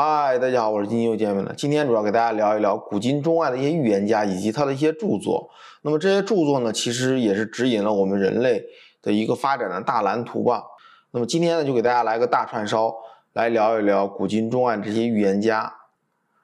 嗨，大家好，我是今天又见面了。今天主要给大家聊一聊古今中外的一些预言家以及他的一些著作。那么这些著作呢，其实也是指引了我们人类的一个发展的大蓝图吧。那么今天呢，就给大家来个大串烧，来聊一聊古今中外这些预言家。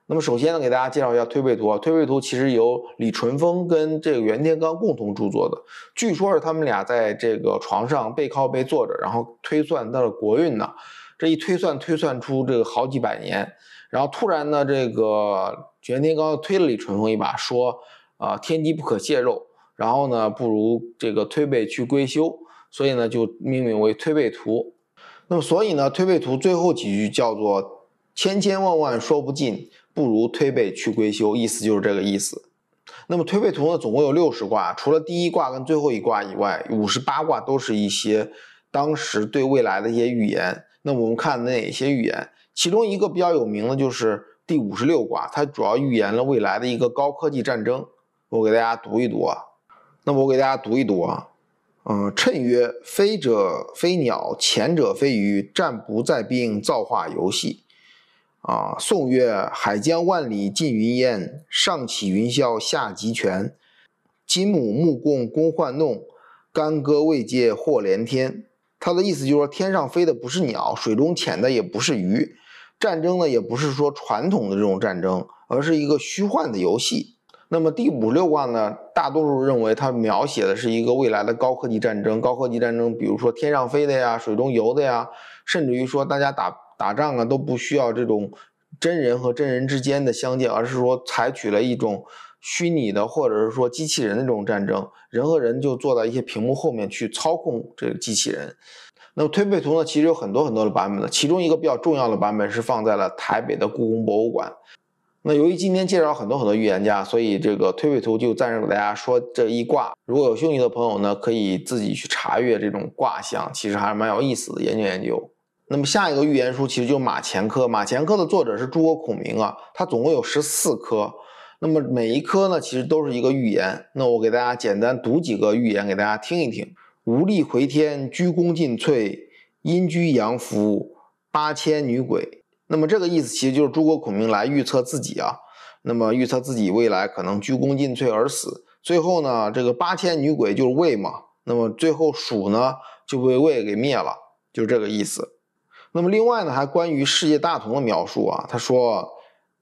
那么首先呢，给大家介绍一下推背图。啊推背图其实由李淳风跟这个袁天罡共同著作的，据说是他们俩在这个床上背靠背坐着，然后推算他的国运呢。这一推算，推算出这个好几百年，然后突然呢，这个玄天罡推了李淳风一把，说啊，天机不可泄露，然后呢，不如这个推背去归休，所以呢，就命名为推背图。那么，所以呢，推背图最后几句叫做千千万万说不尽，不如推背去归休，意思就是这个意思。那么推背图呢，总共有六十卦，除了第一卦跟最后一卦以外，五十八卦都是一些当时对未来的一些预言。那我们看哪些预言？其中一个比较有名的就是第五十六卦，它主要预言了未来的一个高科技战争。我给大家读一读啊。那我给大家读一读啊。嗯，谶曰：飞者飞鸟，潜者飞鱼，战不在兵，造化游戏。啊，宋曰：海疆万里尽云烟，上起云霄下集权。金母木共弓幻弄，干戈未接祸连天。他的意思就是说，天上飞的不是鸟，水中潜的也不是鱼，战争呢也不是说传统的这种战争，而是一个虚幻的游戏。那么第五六卦呢，大多数认为它描写的是一个未来的高科技战争。高科技战争，比如说天上飞的呀，水中游的呀，甚至于说大家打打仗啊都不需要这种真人和真人之间的相见，而是说采取了一种。虚拟的，或者是说机器人的这种战争，人和人就坐在一些屏幕后面去操控这个机器人。那么推背图呢，其实有很多很多的版本的，其中一个比较重要的版本是放在了台北的故宫博物馆。那由于今天介绍很多很多预言家，所以这个推背图就暂时给大家说这一卦。如果有兴趣的朋友呢，可以自己去查阅这种卦象，其实还是蛮有意思的，研究研究。那么下一个预言书其实就马前科，马前科的作者是诸葛孔明啊，他总共有十四颗。那么每一颗呢，其实都是一个预言。那我给大家简单读几个预言给大家听一听：无力回天，鞠躬尽瘁，阴居阳符，八千女鬼。那么这个意思其实就是诸葛孔明来预测自己啊。那么预测自己未来可能鞠躬尽瘁而死。最后呢，这个八千女鬼就是魏嘛。那么最后蜀呢就被魏给灭了，就是这个意思。那么另外呢，还关于世界大同的描述啊，他说。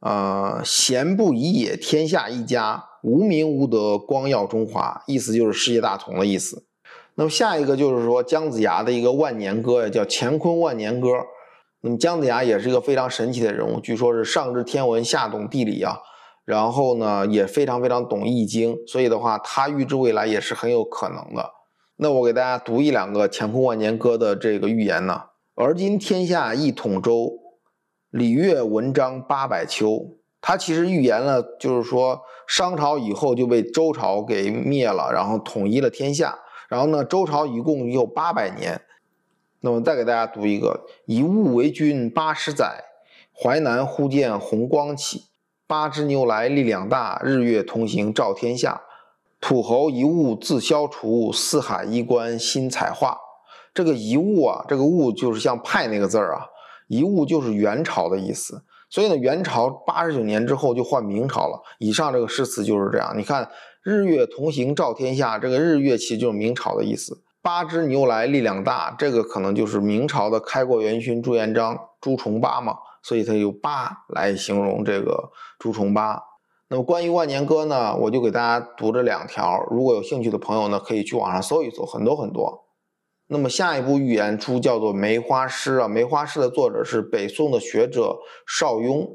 呃，贤不以也，天下一家；无名无德，光耀中华。意思就是世界大同的意思。那么下一个就是说姜子牙的一个万年歌呀，叫《乾坤万年歌》。那么姜子牙也是一个非常神奇的人物，据说是上知天文，下懂地理啊。然后呢，也非常非常懂易经，所以的话，他预知未来也是很有可能的。那我给大家读一两个《乾坤万年歌》的这个预言呢。而今天下一统周。礼乐文章八百秋，他其实预言了，就是说商朝以后就被周朝给灭了，然后统一了天下。然后呢，周朝一共有八百年。那么再给大家读一个：以物为君八十载，淮南忽见红光起，八只牛来力量大，日月同行照天下。土侯一物自消除，四海衣冠新彩画。这个一物啊，这个物就是像派那个字儿啊。一物就是元朝的意思，所以呢，元朝八十九年之后就换明朝了。以上这个诗词就是这样。你看，日月同行照天下，这个日月其实就是明朝的意思。八只牛来力量大，这个可能就是明朝的开国元勋朱元璋朱重八嘛，所以他用八来形容这个朱重八。那么关于万年歌呢，我就给大家读这两条，如果有兴趣的朋友呢，可以去网上搜一搜，很多很多。那么下一部预言书叫做《梅花诗》啊，《梅花诗》的作者是北宋的学者邵雍。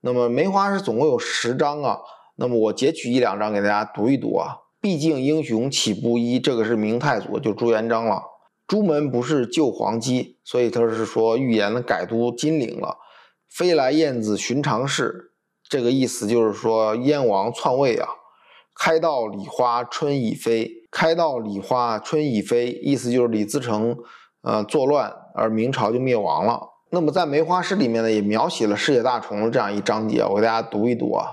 那么《梅花诗》总共有十章啊，那么我截取一两章给大家读一读啊。毕竟英雄岂不一？这个是明太祖，就朱元璋了。朱门不是旧黄鸡，所以他是说预言改都金陵了。飞来燕子寻常事，这个意思就是说燕王篡位啊。开道梨花春已飞。开到李花春已飞，意思就是李自成，呃作乱，而明朝就灭亡了。那么在梅花诗里面呢，也描写了世界大同的这样一章节，我给大家读一读啊。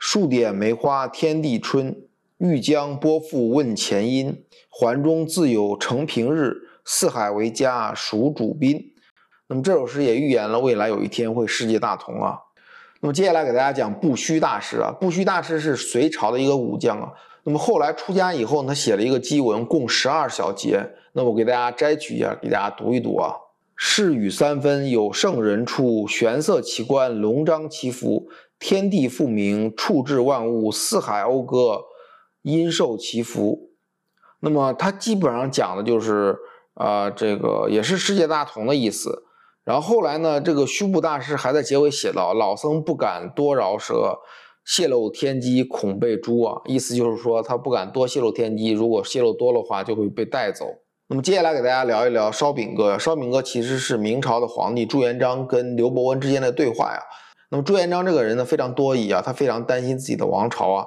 数点梅花天地春，欲将波复问前因。环中自有承平日，四海为家属主宾。那么这首诗也预言了未来有一天会世界大同啊。那么接下来给大家讲不虚大师啊，不虚大师是隋朝的一个武将啊。那么后来出家以后，他写了一个祭文，共十二小节。那我给大家摘取一下，给大家读一读啊。世雨三分，有圣人处，玄色奇观，龙章其福，天地复明，处置万物，四海讴歌，因受其福。那么他基本上讲的就是啊，这个也是世界大同的意思。然后后来呢，这个虚部大师还在结尾写道：“老僧不敢多饶舌。”泄露天机恐被诛啊！意思就是说他不敢多泄露天机，如果泄露多的话就会被带走。那么接下来给大家聊一聊烧饼哥。烧饼哥其实是明朝的皇帝朱元璋跟刘伯温之间的对话呀。那么朱元璋这个人呢非常多疑啊，他非常担心自己的王朝啊，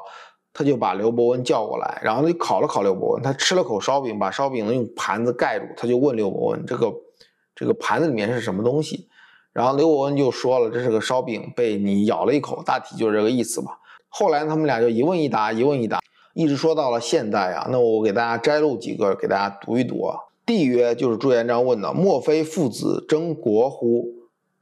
他就把刘伯温叫过来，然后他就考了考刘伯温。他吃了口烧饼，把烧饼呢用盘子盖住，他就问刘伯温：“这个这个盘子里面是什么东西？”然后刘伯温就说了，这是个烧饼，被你咬了一口，大体就是这个意思吧。后来他们俩就一问一答，一问一答，一直说到了现代啊。那我给大家摘录几个，给大家读一读啊。帝曰，就是朱元璋问的，莫非父子争国乎？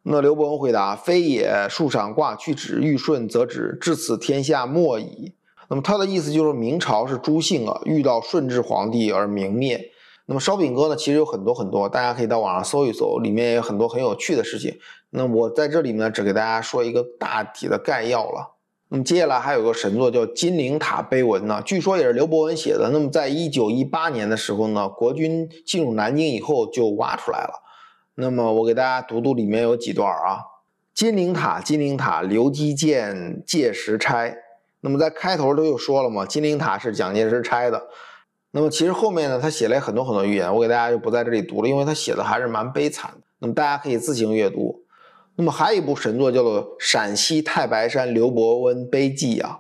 那刘伯温回答，非也。树上挂去旨，欲顺则止，至此天下莫矣。那么他的意思就是明朝是朱姓啊，遇到顺治皇帝而明灭。那么烧饼哥呢，其实有很多很多，大家可以到网上搜一搜，里面也有很多很有趣的事情。那我在这里呢，只给大家说一个大体的概要了。那么接下来还有个神作叫金陵塔碑文呢，据说也是刘伯温写的。那么在一九一八年的时候呢，国军进入南京以后就挖出来了。那么我给大家读读里面有几段啊。金陵塔，金陵塔，刘基建借石拆。那么在开头他就说了嘛，金陵塔是蒋介石拆的。那么其实后面呢，他写了很多很多预言，我给大家就不在这里读了，因为他写的还是蛮悲惨的。那么大家可以自行阅读。那么还有一部神作叫做《陕西太白山刘伯温碑记》啊。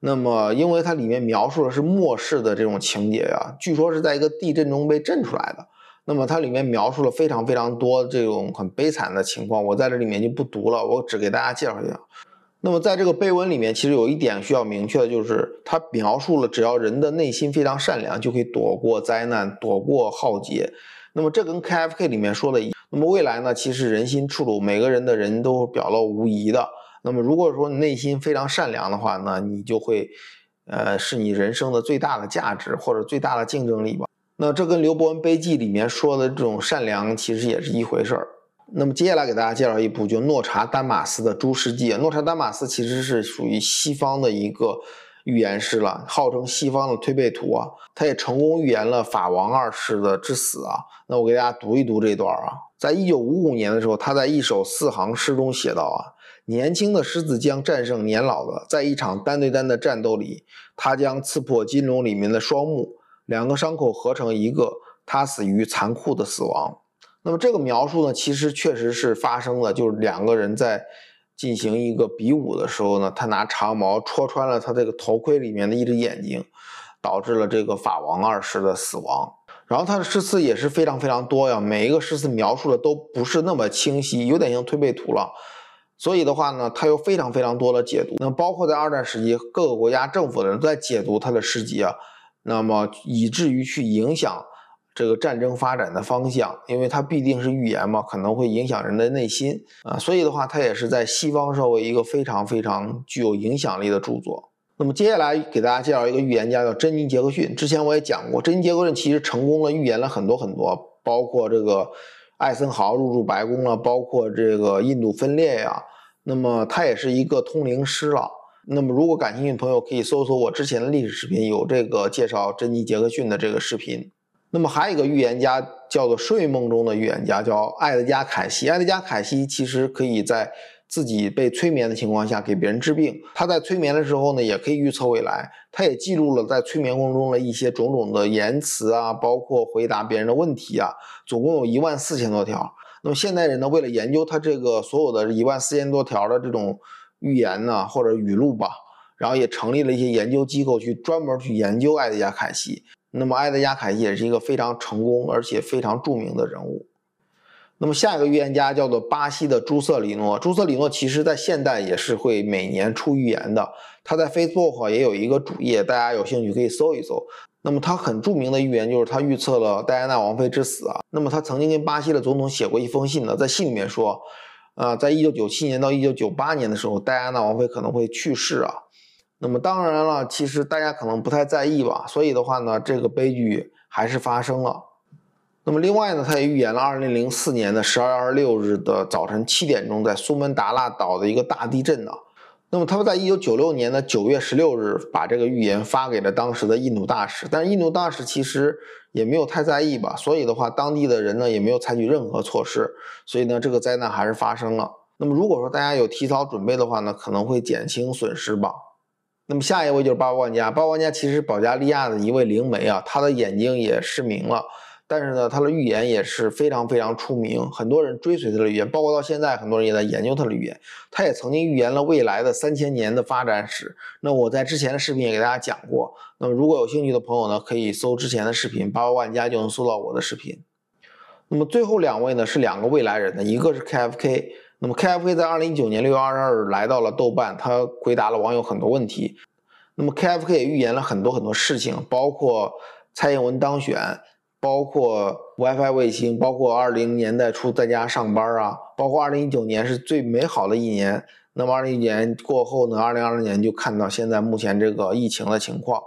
那么因为它里面描述的是末世的这种情节啊，据说是在一个地震中被震出来的。那么它里面描述了非常非常多这种很悲惨的情况，我在这里面就不读了，我只给大家介绍一下。那么在这个碑文里面，其实有一点需要明确的，就是它描述了只要人的内心非常善良，就可以躲过灾难，躲过浩劫。那么这跟 KFK 里面说的一，那么未来呢，其实人心处处，每个人的人都表露无遗的。那么如果说你内心非常善良的话呢，你就会，呃，是你人生的最大的价值或者最大的竞争力吧。那这跟刘伯温碑记里面说的这种善良其实也是一回事儿。那么接下来给大家介绍一部，就诺查丹马斯的《诸世纪》。诺查丹马斯其实是属于西方的一个预言师了，号称西方的推背图啊。他也成功预言了法王二世的之死啊。那我给大家读一读这段啊，在一九五五年的时候，他在一首四行诗中写道啊：年轻的狮子将战胜年老的，在一场单对单的战斗里，他将刺破金龙里面的双目，两个伤口合成一个，他死于残酷的死亡。那么这个描述呢，其实确实是发生了，就是两个人在进行一个比武的时候呢，他拿长矛戳穿了他这个头盔里面的一只眼睛，导致了这个法王二世的死亡。然后他的诗词也是非常非常多呀，每一个诗词描述的都不是那么清晰，有点像推背图了。所以的话呢，他有非常非常多的解读。那包括在二战时期，各个国家政府的人都在解读他的诗集啊，那么以至于去影响。这个战争发展的方向，因为它必定是预言嘛，可能会影响人的内心啊，所以的话，它也是在西方社会一个非常非常具有影响力的著作。那么接下来给大家介绍一个预言家，叫珍妮·杰克逊。之前我也讲过，珍妮·杰克逊其实成功了预言了很多很多，包括这个艾森豪入驻白宫了，包括这个印度分裂呀。那么他也是一个通灵师了。那么如果感兴趣的朋友可以搜索我之前的历史视频，有这个介绍珍妮·杰克逊的这个视频。那么还有一个预言家叫做睡梦中的预言家，叫艾德加·凯西。艾德加·凯西其实可以在自己被催眠的情况下给别人治病。他在催眠的时候呢，也可以预测未来。他也记录了在催眠过程中的一些种种的言辞啊，包括回答别人的问题啊，总共有一万四千多条。那么现代人呢，为了研究他这个所有的一万四千多条的这种预言呢，或者语录吧，然后也成立了一些研究机构去专门去研究艾德加·凯西。那么，埃德加·凯西也是一个非常成功而且非常著名的人物。那么，下一个预言家叫做巴西的朱瑟里诺。朱瑟里诺其实在现代也是会每年出预言的。他在 Facebook 也有一个主页，大家有兴趣可以搜一搜。那么他很著名的预言就是他预测了戴安娜王妃之死啊。那么他曾经跟巴西的总统写过一封信呢，在信里面说，啊，在一九九七年到一九九八年的时候，戴安娜王妃可能会去世啊。那么当然了，其实大家可能不太在意吧，所以的话呢，这个悲剧还是发生了。那么另外呢，他也预言了二零零四年的十二月二十六日的早晨七点钟，在苏门答腊岛的一个大地震呢。那么他们在一九九六年的九月十六日把这个预言发给了当时的印度大使，但是印度大使其实也没有太在意吧，所以的话，当地的人呢也没有采取任何措施，所以呢，这个灾难还是发生了。那么如果说大家有提早准备的话呢，可能会减轻损失吧。那么下一位就是巴布万加，巴布万加其实保加利亚的一位灵媒啊，他的眼睛也失明了。但是呢，他的预言也是非常非常出名，很多人追随他的预言，包括到现在很多人也在研究他的预言。他也曾经预言了未来的三千年的发展史。那我在之前的视频也给大家讲过。那么如果有兴趣的朋友呢，可以搜之前的视频，八八万加就能搜到我的视频。那么最后两位呢是两个未来人呢，一个是 KFK。那么 KFK 在二零一九年六月二十二日来到了豆瓣，他回答了网友很多问题。那么 KFK 也预言了很多很多事情，包括蔡英文当选。包括 WiFi 卫星，包括二零年代初在家上班啊，包括二零一九年是最美好的一年。那么二零一九年过后呢，二零二零年就看到现在目前这个疫情的情况。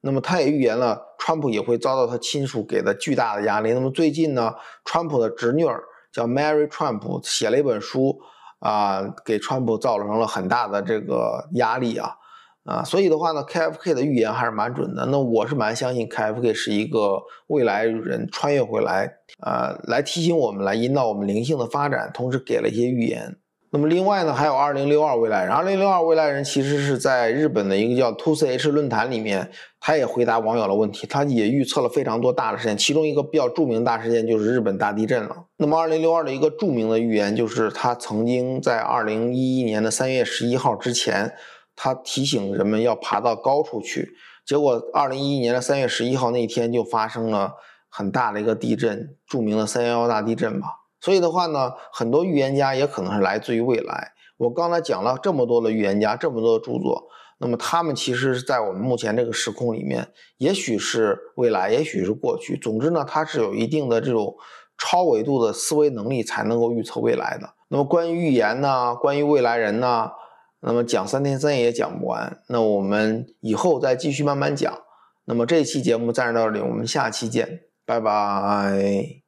那么他也预言了，川普也会遭到他亲属给的巨大的压力。那么最近呢，川普的侄女儿叫 Mary Trump 写了一本书啊，给川普造成了很大的这个压力啊。啊，所以的话呢，KFK 的预言还是蛮准的。那我是蛮相信 KFK 是一个未来人穿越回来，呃，来提醒我们，来引导我们灵性的发展，同时给了一些预言。那么另外呢，还有2062未来人，2062未来人其实是在日本的一个叫 t o c h 论坛里面，他也回答网友的问题，他也预测了非常多大的事件，其中一个比较著名大事件就是日本大地震了。那么2062的一个著名的预言就是他曾经在2011年的3月11号之前。他提醒人们要爬到高处去，结果二零一一年的三月十一号那天就发生了很大的一个地震，著名的三幺幺大地震吧。所以的话呢，很多预言家也可能是来自于未来。我刚才讲了这么多的预言家，这么多的著作，那么他们其实是在我们目前这个时空里面，也许是未来，也许是过去。总之呢，它是有一定的这种超维度的思维能力才能够预测未来的。那么关于预言呢，关于未来人呢？那么讲三天三夜也讲不完，那我们以后再继续慢慢讲。那么这期节目暂时到这里，我们下期见，拜拜。